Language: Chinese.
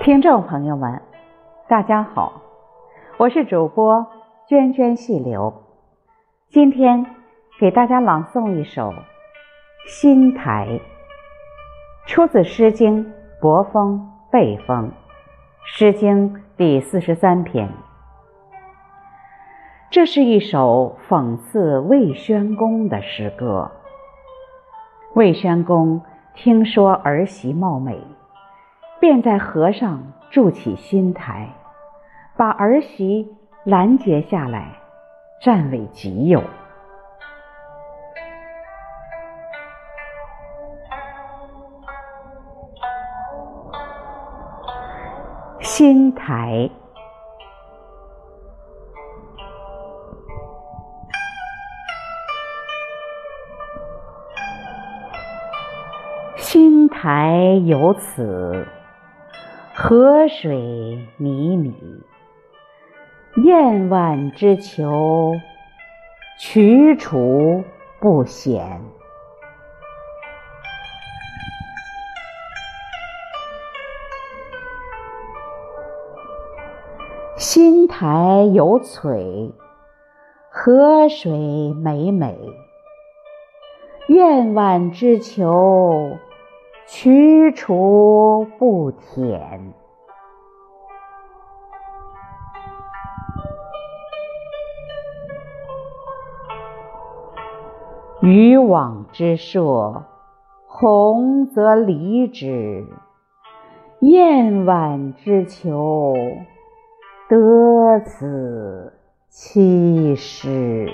听众朋友们，大家好，我是主播涓涓细流，今天给大家朗诵一首《新台》，出自《诗经·伯风·背风》，《诗经》第四十三篇。这是一首讽刺魏宣公的诗歌。魏宣公听说儿媳貌美。便在河上筑起新台，把儿媳拦截下来，占为己有。新台，新台有此。河水靡靡，燕婉之裘，衢楚不鲜。新台有璀，河水美美，燕婉之求。驱除不舔，渔网之设，鸿则离之；燕婉之求，得此栖失。